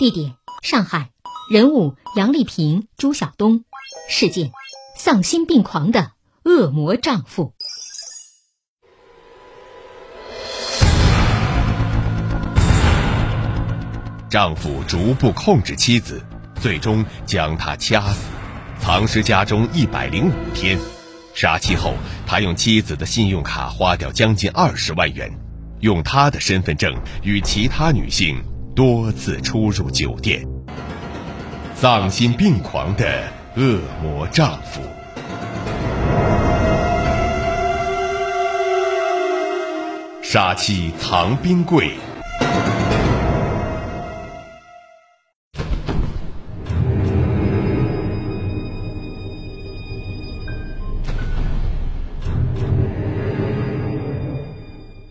地点：上海，人物：杨丽萍、朱晓东，事件：丧心病狂的恶魔丈夫。丈夫逐步控制妻子，最终将她掐死，藏尸家中一百零五天。杀妻后，他用妻子的信用卡花掉将近二十万元，用他的身份证与其他女性多次出入酒店。丧心病狂的恶魔丈夫。杀妻藏冰柜。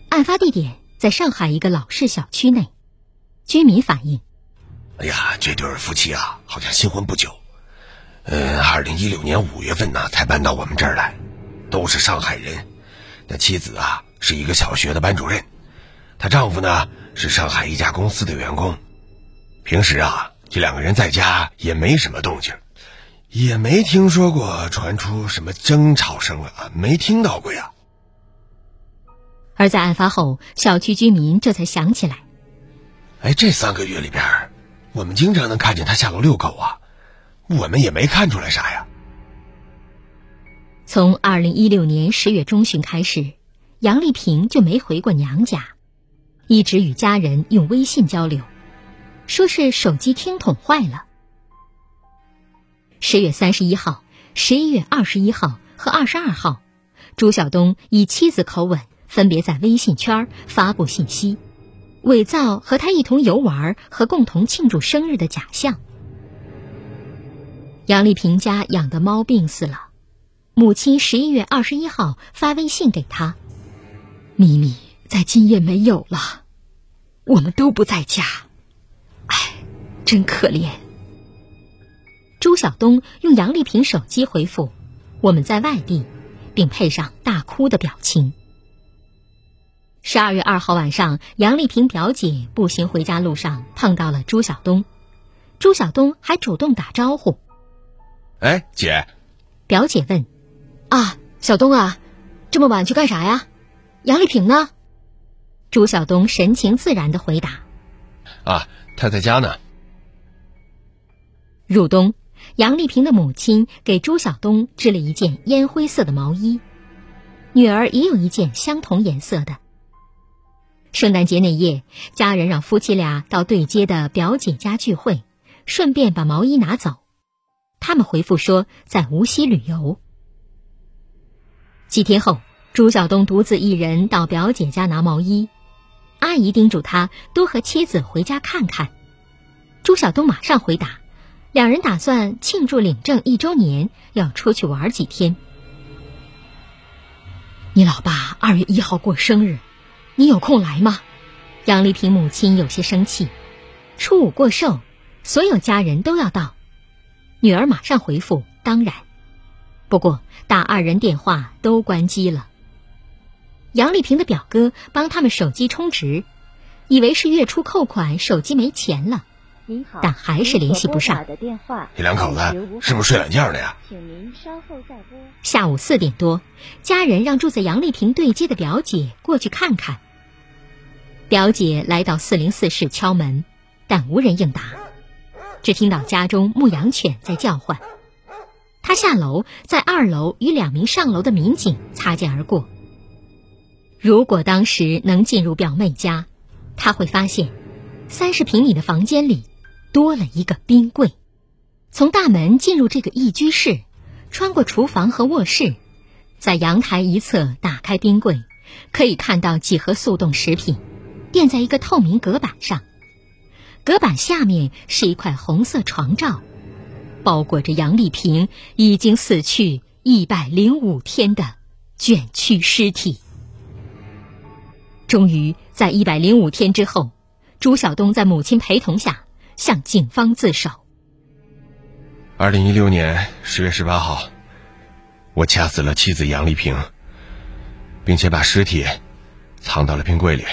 案发地点在上海一个老式小区内，居民反映：“哎呀，这对夫妻啊，好像新婚不久。嗯，二零一六年五月份呢，才搬到我们这儿来，都是上海人。那妻子啊，是一个小学的班主任，她丈夫呢，是上海一家公司的员工。平时啊，这两个人在家也没什么动静，也没听说过传出什么争吵声啊，没听到过呀。”而在案发后，小区居民这才想起来：哎，这三个月里边，我们经常能看见他下楼遛狗啊，我们也没看出来啥呀。从二零一六年十月中旬开始，杨丽萍就没回过娘家，一直与家人用微信交流，说是手机听筒坏了。十月三十一号、十一月二十一号和二十二号，朱晓东以妻子口吻。分别在微信圈发布信息，伪造和他一同游玩和共同庆祝生日的假象。杨丽萍家养的猫病死了，母亲十一月二十一号发微信给他：“咪咪在今夜没有了，我们都不在家，哎，真可怜。”朱晓东用杨丽萍手机回复：“我们在外地”，并配上大哭的表情。十二月二号晚上，杨丽萍表姐步行回家路上碰到了朱晓东，朱晓东还主动打招呼：“哎，姐。”表姐问：“啊，小东啊，这么晚去干啥呀？杨丽萍呢？”朱晓东神情自然的回答：“啊，她在家呢。”入冬，杨丽萍的母亲给朱晓东织了一件烟灰色的毛衣，女儿也有一件相同颜色的。圣诞节那夜，家人让夫妻俩到对街的表姐家聚会，顺便把毛衣拿走。他们回复说在无锡旅游。几天后，朱晓东独自一人到表姐家拿毛衣，阿姨叮嘱他多和妻子回家看看。朱晓东马上回答，两人打算庆祝领证一周年，要出去玩几天。你老爸二月一号过生日。你有空来吗？杨丽萍母亲有些生气。初五过寿，所有家人都要到。女儿马上回复：“当然。”不过打二人电话都关机了。杨丽萍的表哥帮他们手机充值，以为是月初扣款，手机没钱了。但还是联系不上。你两口子是不是睡懒觉了呀？下午四点多，家人让住在杨丽萍对接的表姐过去看看。表姐来到四零四室敲门，但无人应答。只听到家中牧羊犬在叫唤。她下楼，在二楼与两名上楼的民警擦肩而过。如果当时能进入表妹家，她会发现，三十平米的房间里多了一个冰柜。从大门进入这个一居室，穿过厨房和卧室，在阳台一侧打开冰柜，可以看到几盒速冻食品，垫在一个透明隔板上。隔板下面是一块红色床罩。包裹着杨丽萍已经死去一百零五天的卷曲尸体。终于在一百零五天之后，朱晓东在母亲陪同下向警方自首。二零一六年十月十八号，我掐死了妻子杨丽萍，并且把尸体藏到了冰柜里。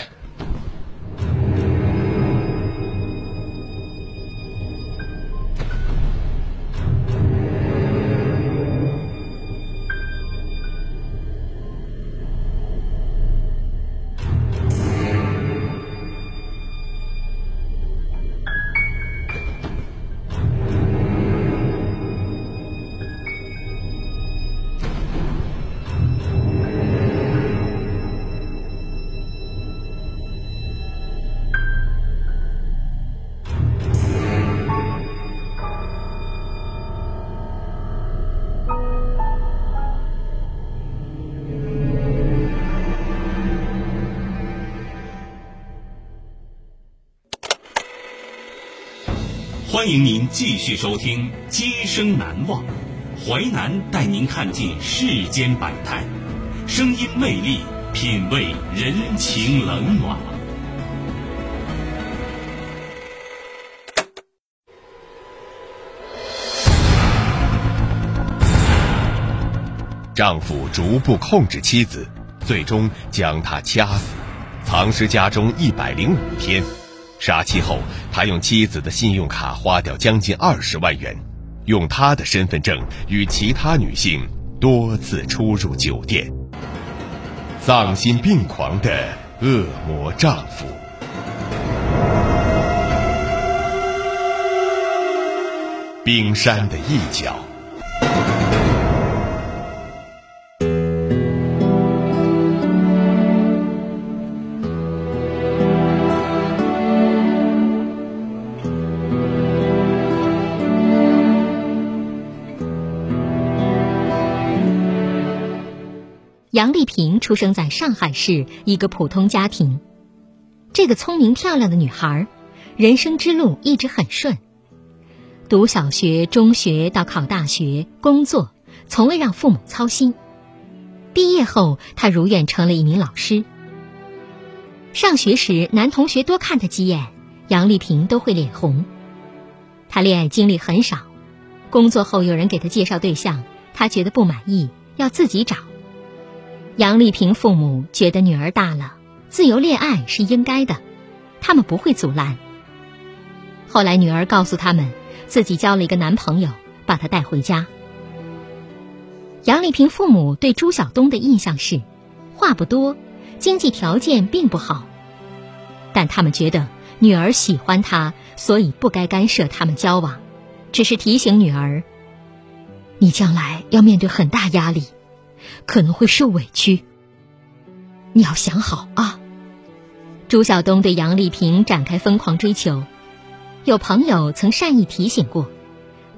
欢迎您继续收听《今生难忘》，淮南带您看尽世间百态，声音魅力，品味人情冷暖。丈夫逐步控制妻子，最终将她掐死，藏尸家中一百零五天。杀妻后，他用妻子的信用卡花掉将近二十万元，用他的身份证与其他女性多次出入酒店。丧心病狂的恶魔丈夫。冰山的一角。杨丽萍出生在上海市一个普通家庭。这个聪明漂亮的女孩，人生之路一直很顺。读小学、中学到考大学、工作，从未让父母操心。毕业后，她如愿成了一名老师。上学时，男同学多看她几眼，杨丽萍都会脸红。她恋爱经历很少，工作后有人给她介绍对象，她觉得不满意，要自己找。杨丽萍父母觉得女儿大了，自由恋爱是应该的，他们不会阻拦。后来女儿告诉他们，自己交了一个男朋友，把她带回家。杨丽萍父母对朱晓东的印象是，话不多，经济条件并不好，但他们觉得女儿喜欢他，所以不该干涉他们交往，只是提醒女儿：你将来要面对很大压力。可能会受委屈，你要想好啊。朱晓东对杨丽萍展开疯狂追求，有朋友曾善意提醒过，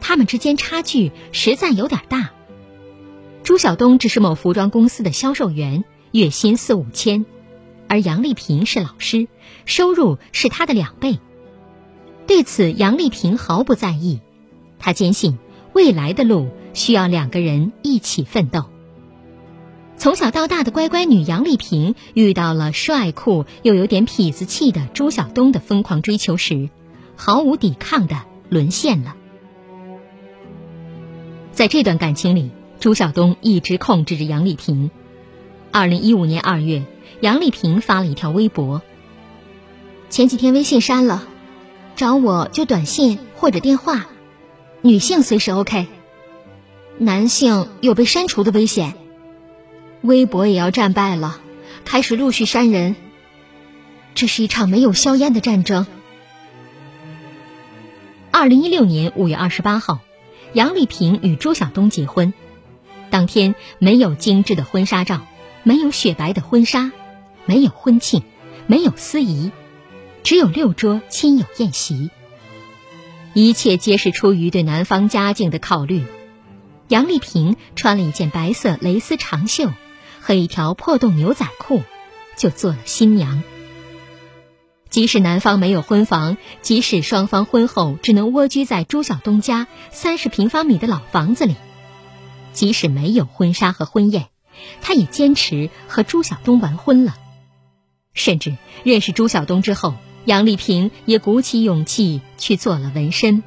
他们之间差距实在有点大。朱晓东只是某服装公司的销售员，月薪四五千，而杨丽萍是老师，收入是他的两倍。对此，杨丽萍毫不在意，她坚信未来的路需要两个人一起奋斗。从小到大的乖乖女杨丽萍遇到了帅酷又有点痞子气的朱晓东的疯狂追求时，毫无抵抗的沦陷了。在这段感情里，朱晓东一直控制着杨丽萍。二零一五年二月，杨丽萍发了一条微博：“前几天微信删了，找我就短信或者电话，女性随时 OK，男性有被删除的危险。”微博也要战败了，开始陆续删人。这是一场没有硝烟的战争。二零一六年五月二十八号，杨丽萍与朱晓东结婚。当天没有精致的婚纱照，没有雪白的婚纱，没有婚庆，没有司仪，只有六桌亲友宴席。一切皆是出于对男方家境的考虑。杨丽萍穿了一件白色蕾丝长袖和一条破洞牛仔裤，就做了新娘。即使男方没有婚房，即使双方婚后只能蜗居在朱晓东家三十平方米的老房子里，即使没有婚纱和婚宴，他也坚持和朱晓东完婚了。甚至认识朱晓东之后，杨丽萍也鼓起勇气去做了纹身。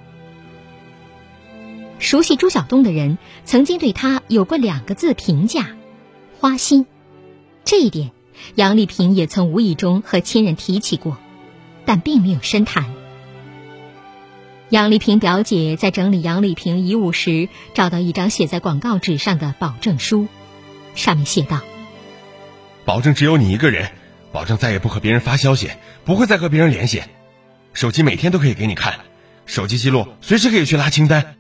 熟悉朱晓东的人曾经对他有过两个字评价：花心。这一点，杨丽萍也曾无意中和亲人提起过。但并没有深谈。杨丽萍表姐在整理杨丽萍遗物时，找到一张写在广告纸上的保证书，上面写道：“保证只有你一个人，保证再也不和别人发消息，不会再和别人联系，手机每天都可以给你看，手机记录随时可以去拉清单。”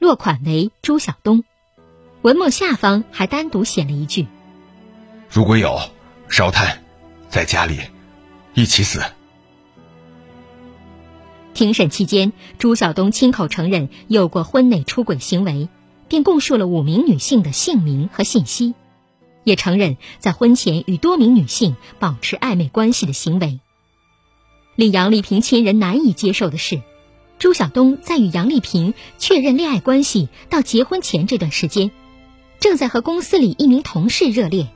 落款为朱晓东，文末下方还单独写了一句：“如果有烧炭，在家里。”一起死。庭审期间，朱晓东亲口承认有过婚内出轨行为，并供述了五名女性的姓名和信息，也承认在婚前与多名女性保持暧昧关系的行为。令杨丽萍亲人难以接受的是，朱晓东在与杨丽萍确认恋爱关系到结婚前这段时间，正在和公司里一名同事热恋。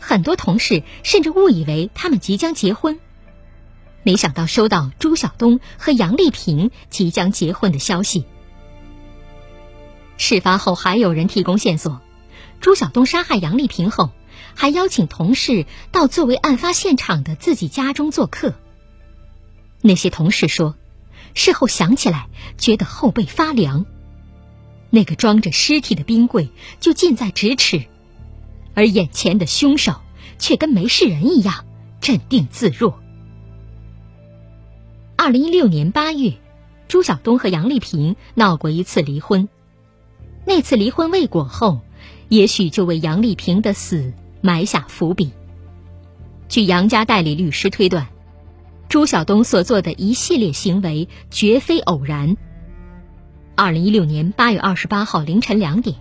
很多同事甚至误以为他们即将结婚，没想到收到朱晓东和杨丽萍即将结婚的消息。事发后还有人提供线索，朱晓东杀害杨丽萍后，还邀请同事到作为案发现场的自己家中做客。那些同事说，事后想起来觉得后背发凉。那个装着尸体的冰柜就近在咫尺。而眼前的凶手却跟没事人一样镇定自若。二零一六年八月，朱晓东和杨丽萍闹过一次离婚。那次离婚未果后，也许就为杨丽萍的死埋下伏笔。据杨家代理律师推断，朱晓东所做的一系列行为绝非偶然。二零一六年八月二十八号凌晨两点。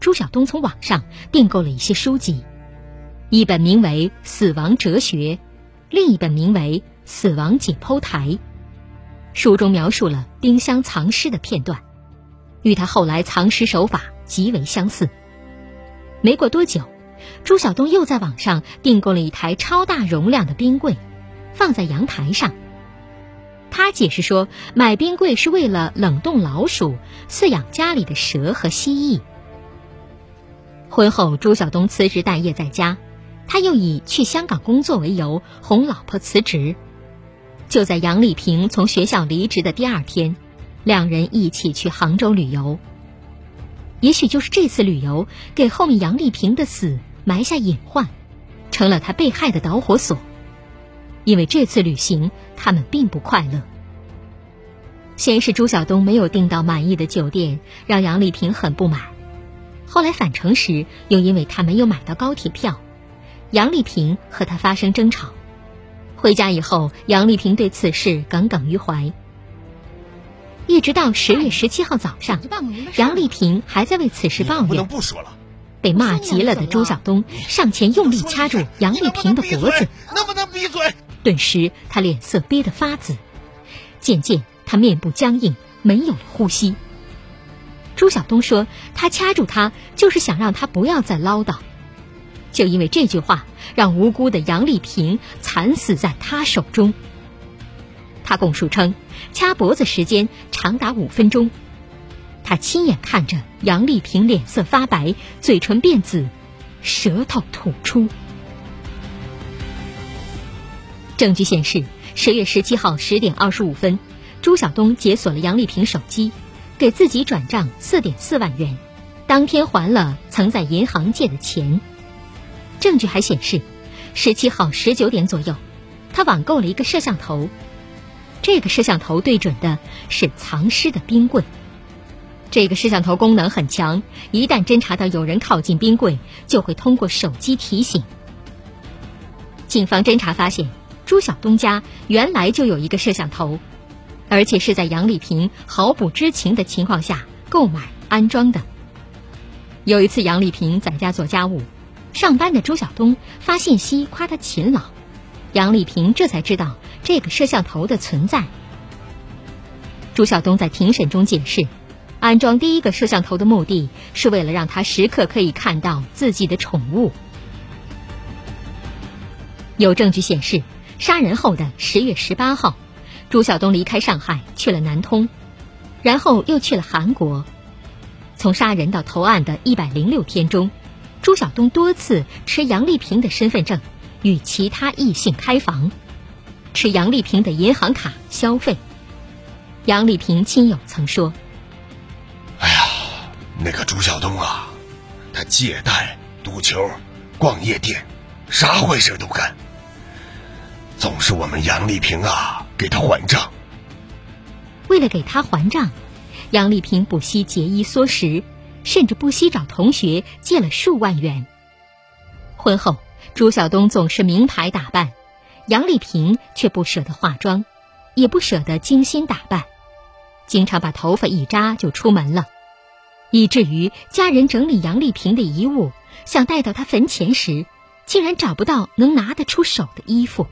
朱晓东从网上订购了一些书籍，一本名为《死亡哲学》，另一本名为《死亡解剖台》。书中描述了冰箱藏尸的片段，与他后来藏尸手法极为相似。没过多久，朱晓东又在网上订购了一台超大容量的冰柜，放在阳台上。他解释说，买冰柜是为了冷冻老鼠，饲养家里的蛇和蜥蜴。婚后，朱晓东辞职待业在家，他又以去香港工作为由哄老婆辞职。就在杨丽萍从学校离职的第二天，两人一起去杭州旅游。也许就是这次旅游，给后面杨丽萍的死埋下隐患，成了他被害的导火索。因为这次旅行，他们并不快乐。先是朱晓东没有订到满意的酒店，让杨丽萍很不满。后来返程时，又因为他没有买到高铁票，杨丽萍和他发生争吵。回家以后，杨丽萍对此事耿耿于怀。一直到十月十七号早上，杨丽萍还在为此事抱怨。不说了。被骂急了的朱晓东上前用力掐住杨丽萍的脖子。能不能闭嘴？顿时，他脸色憋得发紫，渐渐，他面部僵硬，没有了呼吸。朱晓东说：“他掐住他，就是想让他不要再唠叨。”就因为这句话，让无辜的杨丽萍惨死在他手中。他供述称，掐脖子时间长达五分钟，他亲眼看着杨丽萍脸色发白，嘴唇变紫，舌头吐出。证据显示，十月十七号十点二十五分，朱晓东解锁了杨丽萍手机。给自己转账四点四万元，当天还了曾在银行借的钱。证据还显示，十七号十九点左右，他网购了一个摄像头。这个摄像头对准的是藏尸的冰柜。这个摄像头功能很强，一旦侦查到有人靠近冰柜，就会通过手机提醒。警方侦查发现，朱晓东家原来就有一个摄像头，而且是在杨丽萍毫不知情的情况下购买安装的。有一次，杨丽萍在家做家务，上班的朱晓东发信息夸她勤劳，杨丽萍这才知道这个摄像头的存在。朱晓东在庭审中解释。安装第一个摄像头的目的是为了让他时刻可以看到自己的宠物。有证据显示，杀人后的十月十八号，朱晓东离开上海去了南通，然后又去了韩国。从杀人到投案的一百零六天中，朱晓东多次持杨丽萍的身份证与其他异性开房，持杨丽萍的银行卡消费。杨丽萍亲友曾说。哎呀那个朱晓东啊，他借贷、赌球、逛夜店，啥坏事都干。总是我们杨丽萍啊给他还账。为了给他还账，杨丽萍不惜节衣缩食，甚至不惜找同学借了数万元。婚后，朱晓东总是名牌打扮，杨丽萍却不舍得化妆，也不舍得精心打扮，经常把头发一扎就出门了。以至于家人整理杨丽萍的遗物，想带到她坟前时，竟然找不到能拿得出手的衣服。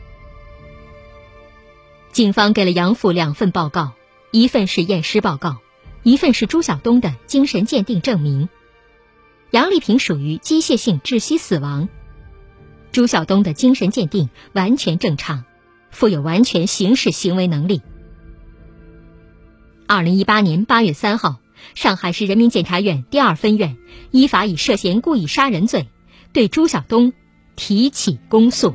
警方给了杨父两份报告，一份是验尸报告，一份是朱晓东的精神鉴定证明。杨丽萍属于机械性窒息死亡，朱晓东的精神鉴定完全正常，负有完全刑事行为能力。二零一八年八月三号。上海市人民检察院第二分院依法以涉嫌故意杀人罪，对朱晓东提起公诉。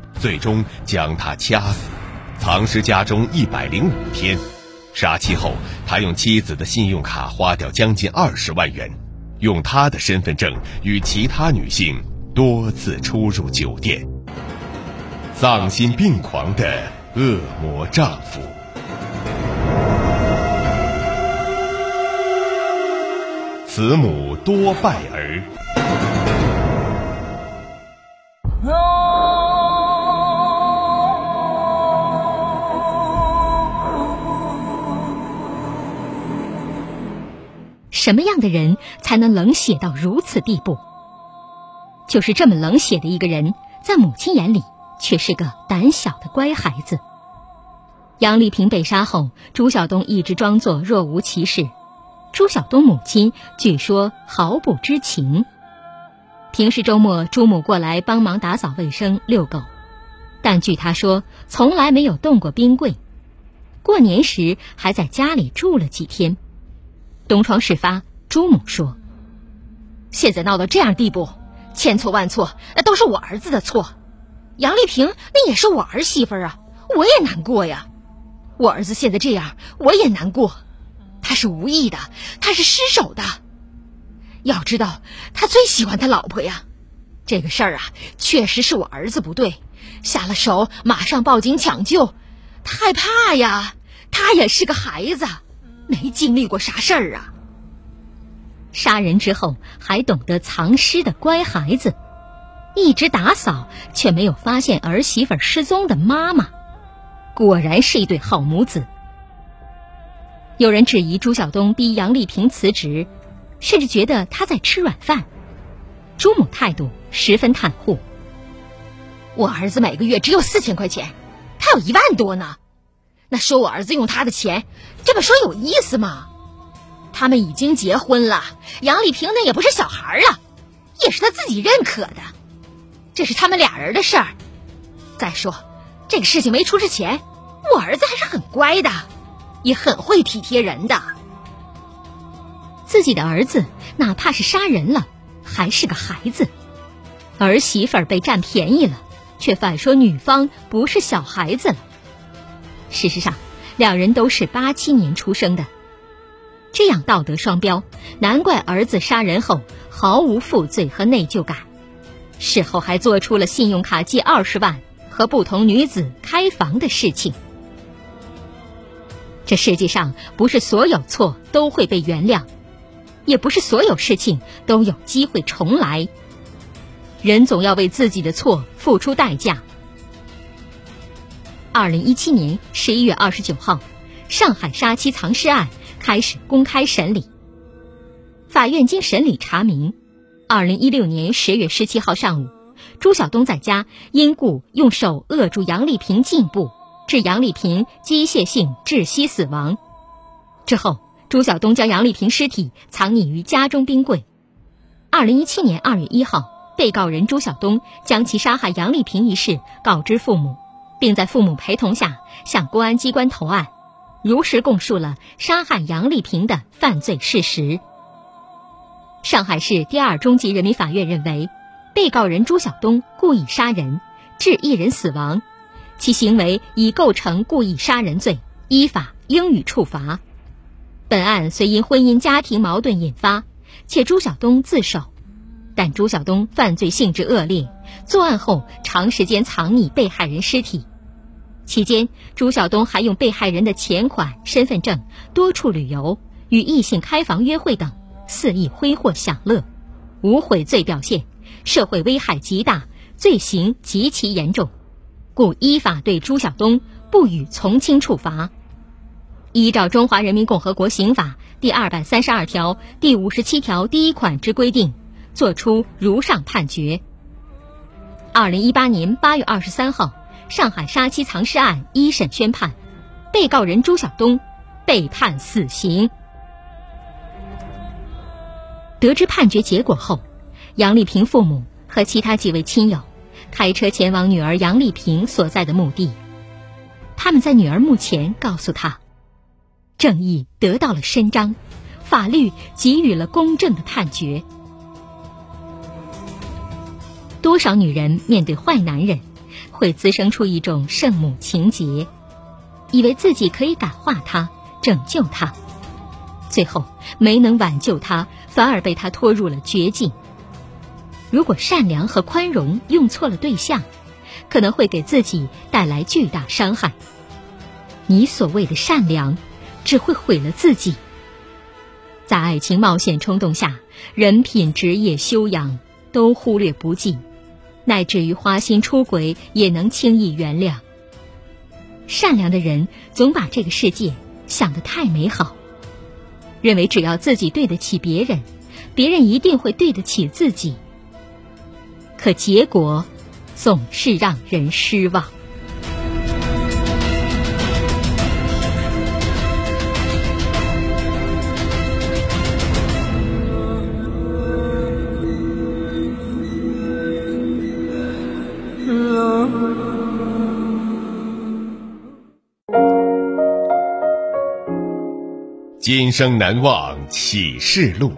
最终将她掐死，藏尸家中一百零五天。杀妻后，他用妻子的信用卡花掉将近二十万元，用他的身份证与其他女性多次出入酒店。丧心病狂的恶魔丈夫，慈母多败儿。什么样的人才能冷血到如此地步？就是这么冷血的一个人，在母亲眼里却是个胆小的乖孩子。杨丽萍被杀后，朱晓东一直装作若无其事。朱晓东母亲据说毫不知情。平时周末，朱母过来帮忙打扫卫生、遛狗，但据她说，从来没有动过冰柜。过年时还在家里住了几天。东窗事发，朱母说：“现在闹到这样地步，千错万错，那都是我儿子的错。杨丽萍那也是我儿媳妇啊，我也难过呀。我儿子现在这样，我也难过。他是无意的，他是失手的。要知道，他最喜欢他老婆呀。这个事儿啊，确实是我儿子不对，下了手马上报警抢救。他害怕呀，他也是个孩子。”没经历过啥事儿啊。杀人之后还懂得藏尸的乖孩子，一直打扫却没有发现儿媳妇失踪的妈妈，果然是一对好母子。有人质疑朱晓东逼杨丽萍辞职，甚至觉得他在吃软饭。朱母态度十分袒护。我儿子每个月只有四千块钱，他有一万多呢。那说我儿子用他的钱，这么说有意思吗？他们已经结婚了，杨丽萍那也不是小孩了，也是他自己认可的，这是他们俩人的事儿。再说，这个事情没出之前，我儿子还是很乖的，也很会体贴人的。自己的儿子哪怕是杀人了，还是个孩子，儿媳妇儿被占便宜了。却反说女方不是小孩子了。事实上，两人都是八七年出生的，这样道德双标，难怪儿子杀人后毫无负罪和内疚感，事后还做出了信用卡借二十万和不同女子开房的事情。这世界上不是所有错都会被原谅，也不是所有事情都有机会重来。人总要为自己的错付出代价。二零一七年十一月二十九号，上海杀妻藏尸案开始公开审理。法院经审理查明，二零一六年十月十七号上午，朱晓东在家因故用手扼住杨丽萍颈部，致杨丽萍机械性窒息死亡。之后，朱晓东将杨丽萍尸体藏匿于家中冰柜。二零一七年二月一号。被告人朱晓东将其杀害杨丽萍一事告知父母，并在父母陪同下向公安机关投案，如实供述了杀害杨丽萍的犯罪事实。上海市第二中级人民法院认为，被告人朱晓东故意杀人，致一人死亡，其行为已构成故意杀人罪，依法应予处罚。本案虽因婚姻家庭矛盾引发，且朱晓东自首。但朱晓东犯罪性质恶劣，作案后长时间藏匿被害人尸体，期间朱晓东还用被害人的钱款、身份证多处旅游，与异性开房约会等，肆意挥霍享乐，无悔罪表现，社会危害极大，罪行极其严重，故依法对朱晓东不予从轻处罚。依照《中华人民共和国刑法》第二百三十二条第五十七条第一款之规定。作出如上判决。二零一八年八月二十三号，上海杀妻藏尸案一审宣判，被告人朱晓东被判死刑。得知判决结果后，杨丽萍父母和其他几位亲友开车前往女儿杨丽萍所在的墓地。他们在女儿墓前告诉她：“正义得到了伸张，法律给予了公正的判决。”多少女人面对坏男人，会滋生出一种圣母情结，以为自己可以感化他、拯救他，最后没能挽救他，反而被他拖入了绝境。如果善良和宽容用错了对象，可能会给自己带来巨大伤害。你所谓的善良，只会毁了自己。在爱情冒险冲动下，人品、职业修养都忽略不计。乃至于花心出轨也能轻易原谅。善良的人总把这个世界想得太美好，认为只要自己对得起别人，别人一定会对得起自己。可结果总是让人失望。今生难忘启示录。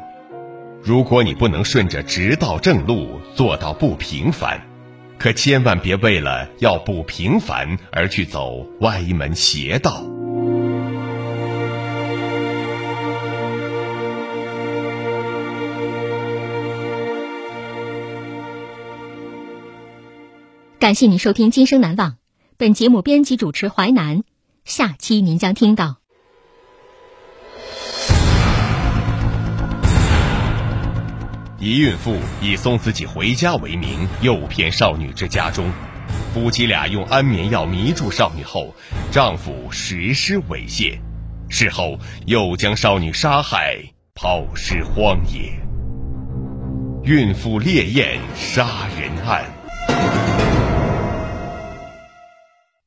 如果你不能顺着直道正路做到不平凡，可千万别为了要不平凡而去走歪门邪道。感谢您收听《今生难忘》，本节目编辑主持淮南。下期您将听到。一孕妇以送自己回家为名，诱骗少女至家中。夫妻俩用安眠药迷住少女后，丈夫实施猥亵，事后又将少女杀害，抛尸荒野。孕妇烈焰杀人案，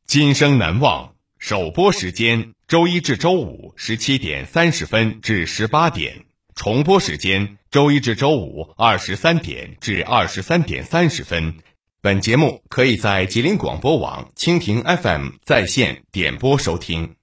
今生难忘。首播时间：周一至周五十七点三十分至十八点，重播时间：周一至周五二十三点至二十三点三十分。本节目可以在吉林广播网、蜻蜓 FM 在线点播收听。